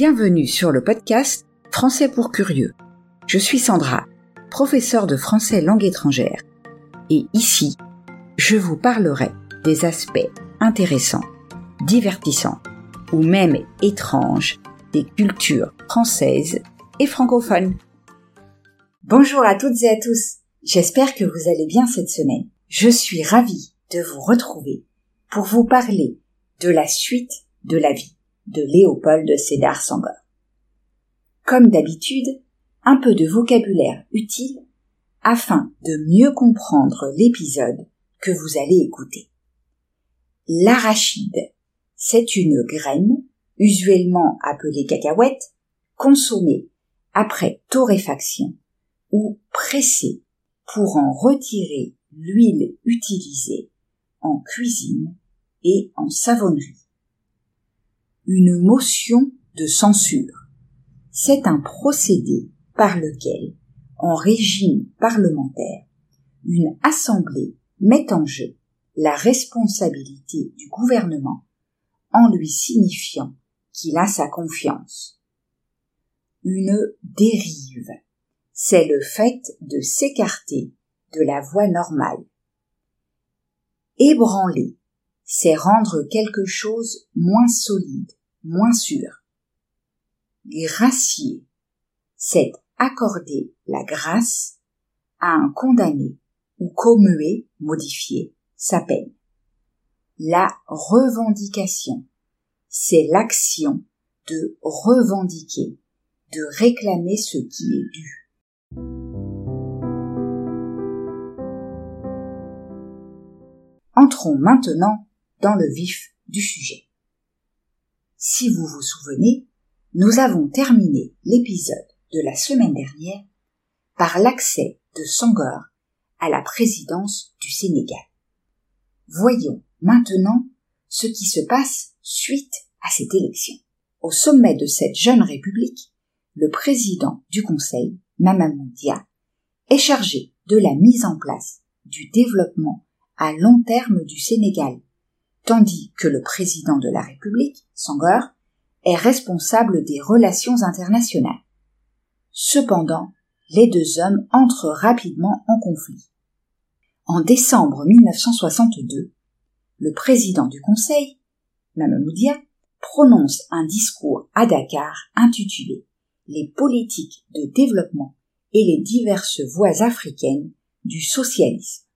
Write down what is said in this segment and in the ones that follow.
Bienvenue sur le podcast Français pour curieux. Je suis Sandra, professeure de français langue étrangère. Et ici, je vous parlerai des aspects intéressants, divertissants ou même étranges des cultures françaises et francophones. Bonjour à toutes et à tous. J'espère que vous allez bien cette semaine. Je suis ravie de vous retrouver pour vous parler de la suite de la vie de Léopold Sédar Senghor. Comme d'habitude, un peu de vocabulaire utile afin de mieux comprendre l'épisode que vous allez écouter. L'arachide, c'est une graine, usuellement appelée cacahuète, consommée après torréfaction ou pressée pour en retirer l'huile utilisée en cuisine et en savonnerie une motion de censure. C'est un procédé par lequel, en régime parlementaire, une assemblée met en jeu la responsabilité du gouvernement en lui signifiant qu'il a sa confiance. Une dérive, c'est le fait de s'écarter de la voie normale. Ébranler, c'est rendre quelque chose moins solide, moins sûr. Gracier, c'est accorder la grâce à un condamné ou commuer, modifier sa peine. La revendication, c'est l'action de revendiquer, de réclamer ce qui est dû. Entrons maintenant dans le vif du sujet. Si vous vous souvenez, nous avons terminé l'épisode de la semaine dernière par l'accès de Sangor à la présidence du Sénégal. Voyons maintenant ce qui se passe suite à cette élection. Au sommet de cette jeune république, le président du Conseil, Mamamou est chargé de la mise en place du développement à long terme du Sénégal tandis que le président de la République, Senghor, est responsable des relations internationales. Cependant, les deux hommes entrent rapidement en conflit. En décembre 1962, le président du Conseil, Mamamoudia, prononce un discours à Dakar intitulé Les politiques de développement et les diverses voies africaines du socialisme.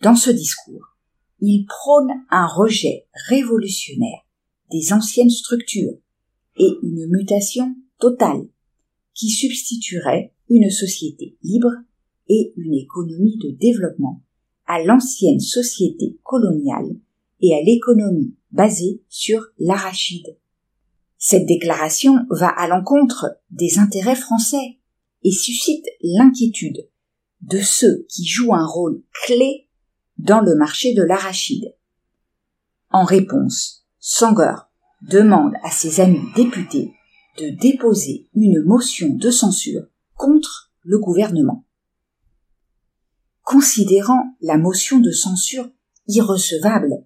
Dans ce discours, il prône un rejet révolutionnaire des anciennes structures et une mutation totale qui substituerait une société libre et une économie de développement à l'ancienne société coloniale et à l'économie basée sur l'arachide. Cette déclaration va à l'encontre des intérêts français et suscite l'inquiétude de ceux qui jouent un rôle clé dans le marché de l'arachide. En réponse, Sangor demande à ses amis députés de déposer une motion de censure contre le gouvernement. Considérant la motion de censure irrecevable,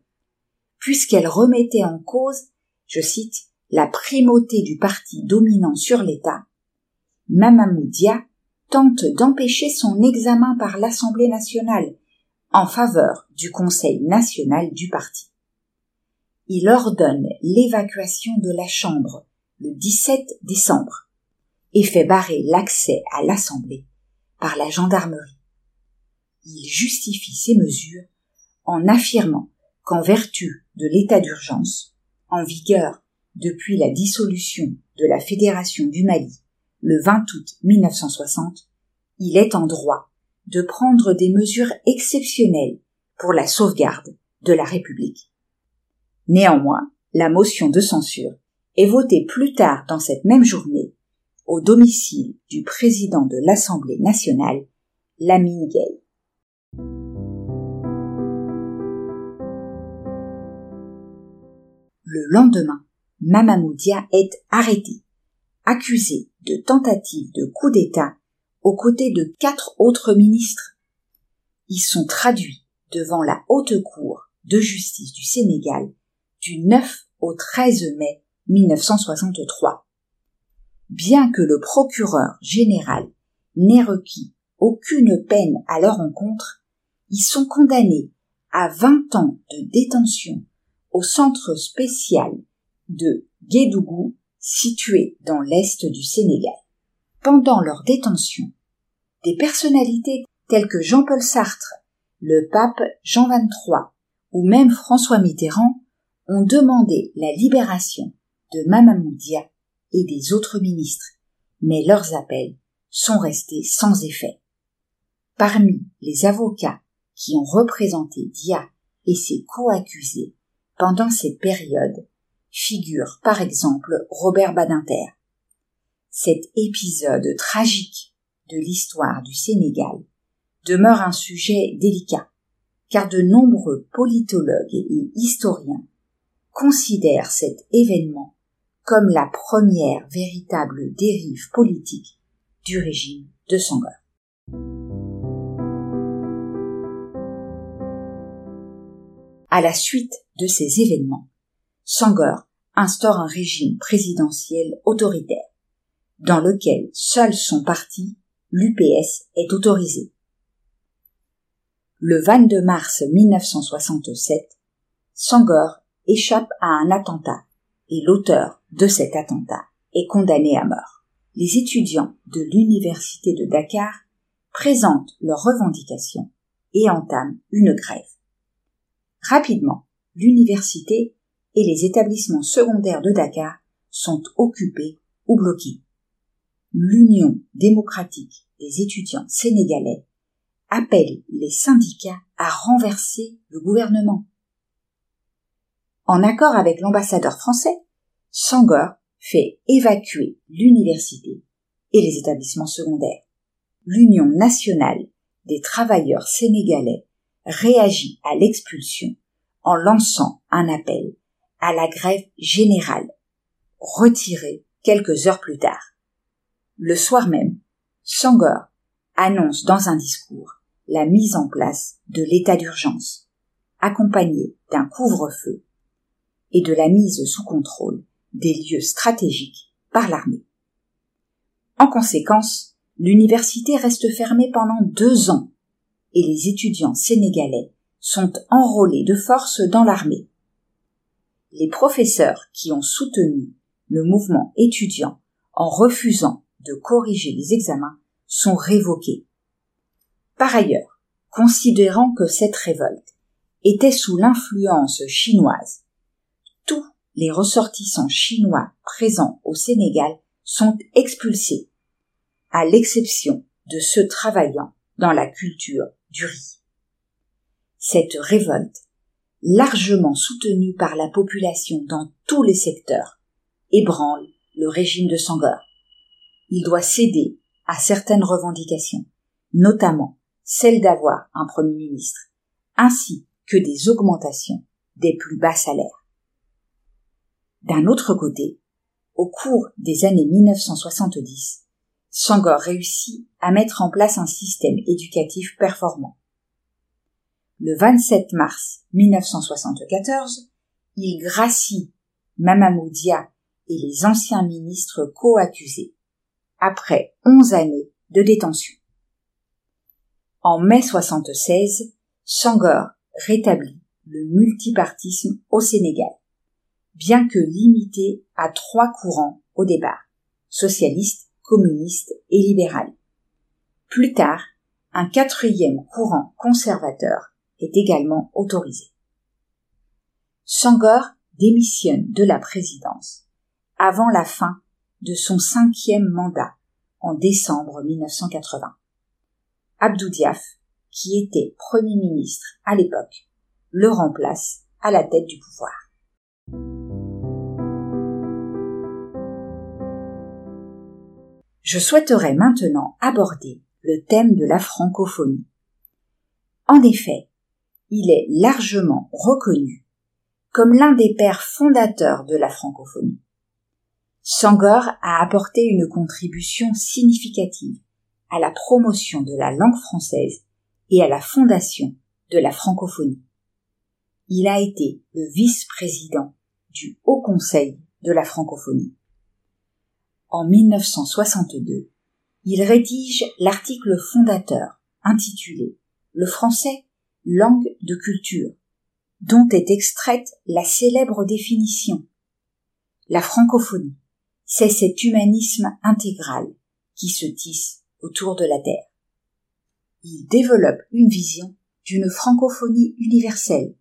puisqu'elle remettait en cause, je cite, la primauté du parti dominant sur l'État, Mamamoudia tente d'empêcher son examen par l'Assemblée nationale en faveur du Conseil national du parti. Il ordonne l'évacuation de la Chambre le 17 décembre et fait barrer l'accès à l'Assemblée par la gendarmerie. Il justifie ces mesures en affirmant qu'en vertu de l'état d'urgence, en vigueur depuis la dissolution de la Fédération du Mali le 20 août 1960, il est en droit de prendre des mesures exceptionnelles pour la sauvegarde de la République. Néanmoins, la motion de censure est votée plus tard dans cette même journée au domicile du président de l'Assemblée nationale, Lamine Gay. Le lendemain, Mamamoudia est arrêté, accusé de tentative de coup d'État aux côtés de quatre autres ministres. Ils sont traduits devant la haute cour de justice du Sénégal du 9 au 13 mai 1963. bien que le procureur général n'ait requis aucune peine à leur encontre, ils sont condamnés à 20 ans de détention au centre spécial de Guédougou situé dans l'est du Sénégal. Pendant leur détention, des personnalités telles que Jean-Paul Sartre, le pape Jean XXIII ou même François Mitterrand ont demandé la libération de Mamamoudia et des autres ministres, mais leurs appels sont restés sans effet. Parmi les avocats qui ont représenté Dia et ses co-accusés pendant cette période figure par exemple Robert Badinter. Cet épisode tragique de l'histoire du Sénégal demeure un sujet délicat, car de nombreux politologues et historiens considèrent cet événement comme la première véritable dérive politique du régime de Senghor. À la suite de ces événements, Senghor instaure un régime présidentiel autoritaire, dans lequel seul son parti, l'UPS, est autorisé. Le 22 mars 1967, Senghor échappe à un attentat et l'auteur de cet attentat est condamné à mort. Les étudiants de l'université de Dakar présentent leurs revendications et entament une grève. Rapidement, l'université et les établissements secondaires de Dakar sont occupés ou bloqués. L'Union démocratique des étudiants sénégalais appelle les syndicats à renverser le gouvernement. En accord avec l'ambassadeur français, Sangor fait évacuer l'université et les établissements secondaires. L'Union nationale des travailleurs sénégalais réagit à l'expulsion en lançant un appel à la grève générale, retirée quelques heures plus tard. Le soir même, Sangor annonce dans un discours la mise en place de l'état d'urgence, accompagné d'un couvre-feu et de la mise sous contrôle des lieux stratégiques par l'armée. En conséquence, l'université reste fermée pendant deux ans et les étudiants sénégalais sont enrôlés de force dans l'armée. Les professeurs qui ont soutenu le mouvement étudiant en refusant de corriger les examens sont révoqués. Par ailleurs, considérant que cette révolte était sous l'influence chinoise, tous les ressortissants chinois présents au Sénégal sont expulsés, à l'exception de ceux travaillant dans la culture du riz. Cette révolte, largement soutenue par la population dans tous les secteurs, ébranle le régime de Sangor. Il doit céder à certaines revendications, notamment celle d'avoir un Premier ministre, ainsi que des augmentations des plus bas salaires. D'un autre côté, au cours des années 1970, Sangor réussit à mettre en place un système éducatif performant. Le 27 mars 1974, il gracie Mamamoudia et les anciens ministres co-accusés, après onze années de détention. En mai 76, Sangor rétablit le multipartisme au Sénégal, bien que limité à trois courants au départ, socialiste, communiste et libéral. Plus tard, un quatrième courant conservateur est également autorisé. Sangor démissionne de la présidence avant la fin de son cinquième mandat en décembre 1980. Abdou Diaf, qui était Premier ministre à l'époque, le remplace à la tête du pouvoir. Je souhaiterais maintenant aborder le thème de la francophonie. En effet, il est largement reconnu comme l'un des pères fondateurs de la francophonie. Sangor a apporté une contribution significative à la promotion de la langue française et à la fondation de la francophonie. Il a été le vice-président du Haut Conseil de la francophonie. En 1962, il rédige l'article fondateur intitulé Le français, langue de culture, dont est extraite la célèbre définition. La francophonie, c'est cet humanisme intégral qui se tisse autour de la Terre. Il développe une vision d'une francophonie universelle,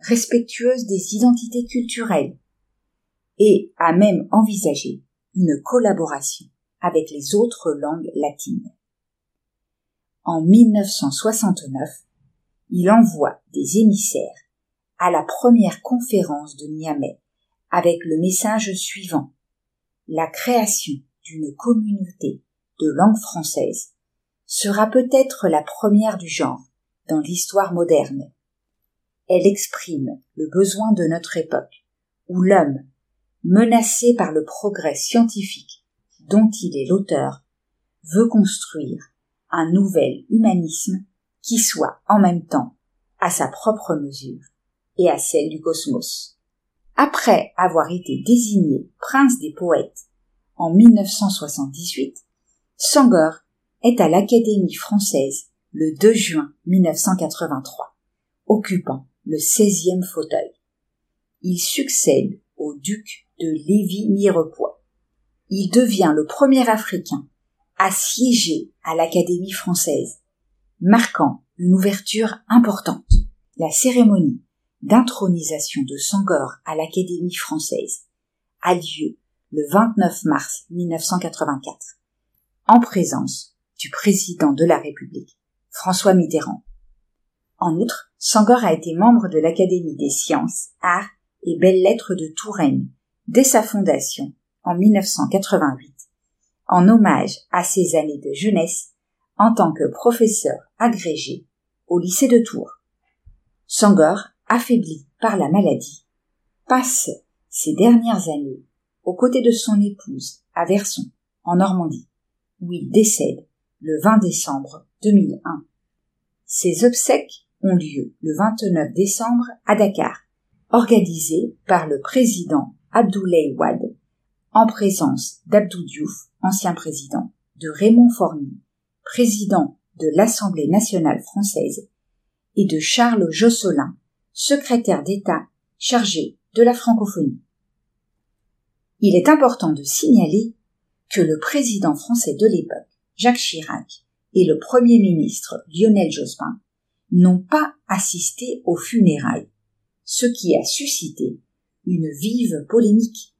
respectueuse des identités culturelles, et a même envisagé une collaboration avec les autres langues latines. En 1969, il envoie des émissaires à la première conférence de Niamey avec le message suivant la création d'une communauté de langue française sera peut-être la première du genre dans l'histoire moderne. Elle exprime le besoin de notre époque, où l'homme, menacé par le progrès scientifique dont il est l'auteur, veut construire un nouvel humanisme qui soit en même temps à sa propre mesure et à celle du cosmos. Après avoir été désigné prince des poètes en 1978, Sangor est à l'Académie française le 2 juin 1983, occupant le 16e fauteuil. Il succède au duc de Lévis-Mirepoix. Il devient le premier Africain à siéger à l'Académie française, marquant une ouverture importante. La cérémonie d'intronisation de Sangor à l'Académie française a lieu le 29 mars 1984, en présence du président de la République, François Mitterrand. En outre, Sangor a été membre de l'Académie des sciences, arts et belles lettres de Touraine dès sa fondation en 1988, en hommage à ses années de jeunesse en tant que professeur agrégé au lycée de Tours. Sangor affaibli par la maladie, passe ses dernières années aux côtés de son épouse à Verson, en Normandie, où il décède le 20 décembre 2001. Ses obsèques ont lieu le 29 décembre à Dakar, organisées par le président Abdoulaye Wade, en présence d'Abdou Diouf, ancien président, de Raymond Forny, président de l'Assemblée nationale française, et de Charles Josselin, secrétaire d'État chargé de la francophonie. Il est important de signaler que le président français de l'époque, Jacques Chirac, et le premier ministre Lionel Jospin n'ont pas assisté aux funérailles, ce qui a suscité une vive polémique.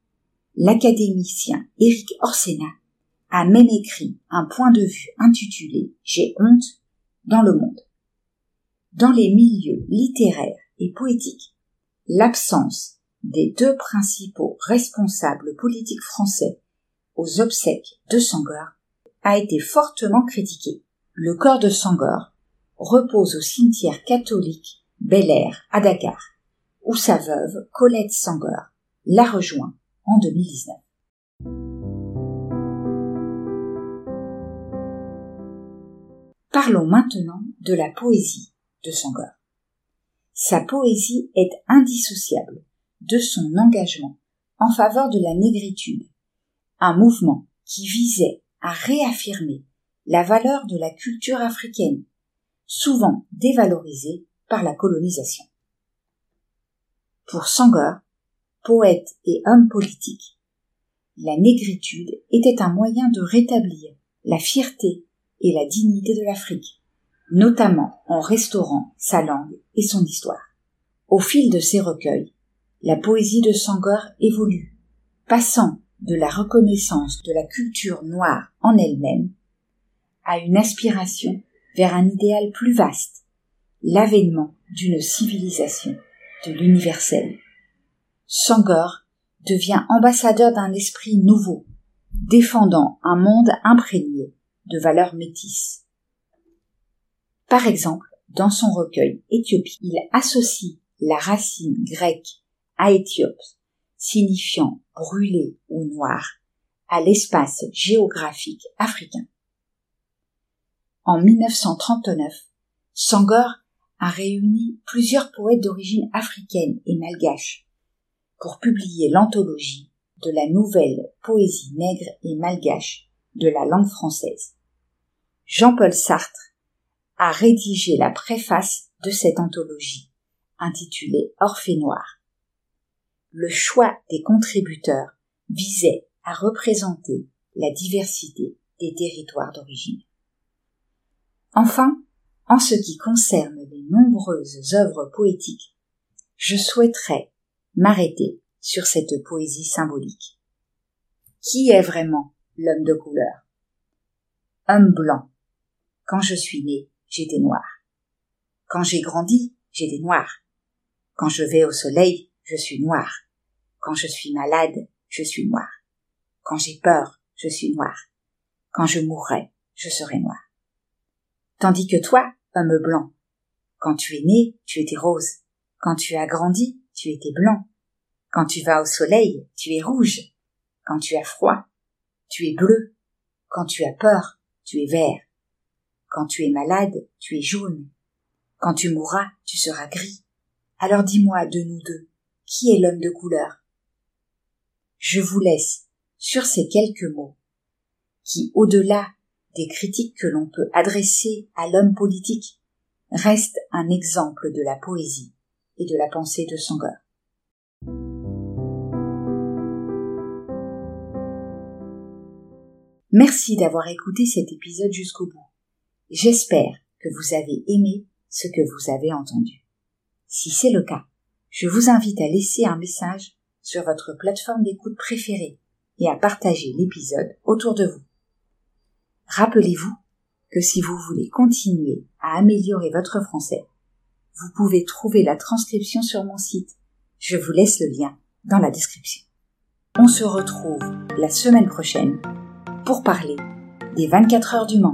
L'académicien Éric Orsena a même écrit un point de vue intitulé J'ai honte dans le monde. Dans les milieux littéraires poétique. L'absence des deux principaux responsables politiques français aux obsèques de Sangor a été fortement critiquée. Le corps de Sangor repose au cimetière catholique Bel Air à Dakar, où sa veuve Colette Sangor l'a rejoint en 2019. Parlons maintenant de la poésie de Sangor. Sa poésie est indissociable de son engagement en faveur de la négritude, un mouvement qui visait à réaffirmer la valeur de la culture africaine, souvent dévalorisée par la colonisation. Pour Sangor, poète et homme politique, la négritude était un moyen de rétablir la fierté et la dignité de l'Afrique, notamment en restaurant sa langue et son histoire. Au fil de ces recueils, la poésie de Sangor évolue, passant de la reconnaissance de la culture noire en elle-même à une aspiration vers un idéal plus vaste, l'avènement d'une civilisation de l'universel. Sangor devient ambassadeur d'un esprit nouveau, défendant un monde imprégné de valeurs métisses. Par exemple, dans son recueil Éthiopie, il associe la racine grecque Aéthiope, signifiant brûlé ou noir, à l'espace géographique africain. En 1939, Sangor a réuni plusieurs poètes d'origine africaine et malgache pour publier l'anthologie de la nouvelle poésie nègre et malgache de la langue française. Jean-Paul Sartre a rédigé la préface de cette anthologie, intitulée Orphée noir. Le choix des contributeurs visait à représenter la diversité des territoires d'origine. Enfin, en ce qui concerne les nombreuses œuvres poétiques, je souhaiterais m'arrêter sur cette poésie symbolique. Qui est vraiment l'homme de couleur? Homme blanc. Quand je suis né, j'étais noir. Quand j'ai grandi, j'étais noir. Quand je vais au soleil, je suis noir. Quand je suis malade, je suis noir. Quand j'ai peur, je suis noir. Quand je mourrai, je serai noir. Tandis que toi, homme blanc, quand tu es né, tu étais rose. Quand tu as grandi, tu étais blanc. Quand tu vas au soleil, tu es rouge. Quand tu as froid, tu es bleu. Quand tu as peur, tu es vert. Quand tu es malade, tu es jaune. Quand tu mourras, tu seras gris. Alors dis-moi de nous deux, qui est l'homme de couleur? Je vous laisse sur ces quelques mots, qui, au-delà des critiques que l'on peut adresser à l'homme politique, reste un exemple de la poésie et de la pensée de Senghor. Merci d'avoir écouté cet épisode jusqu'au bout. J'espère que vous avez aimé ce que vous avez entendu. Si c'est le cas, je vous invite à laisser un message sur votre plateforme d'écoute préférée et à partager l'épisode autour de vous. Rappelez-vous que si vous voulez continuer à améliorer votre français, vous pouvez trouver la transcription sur mon site. Je vous laisse le lien dans la description. On se retrouve la semaine prochaine pour parler des 24 heures du Mans.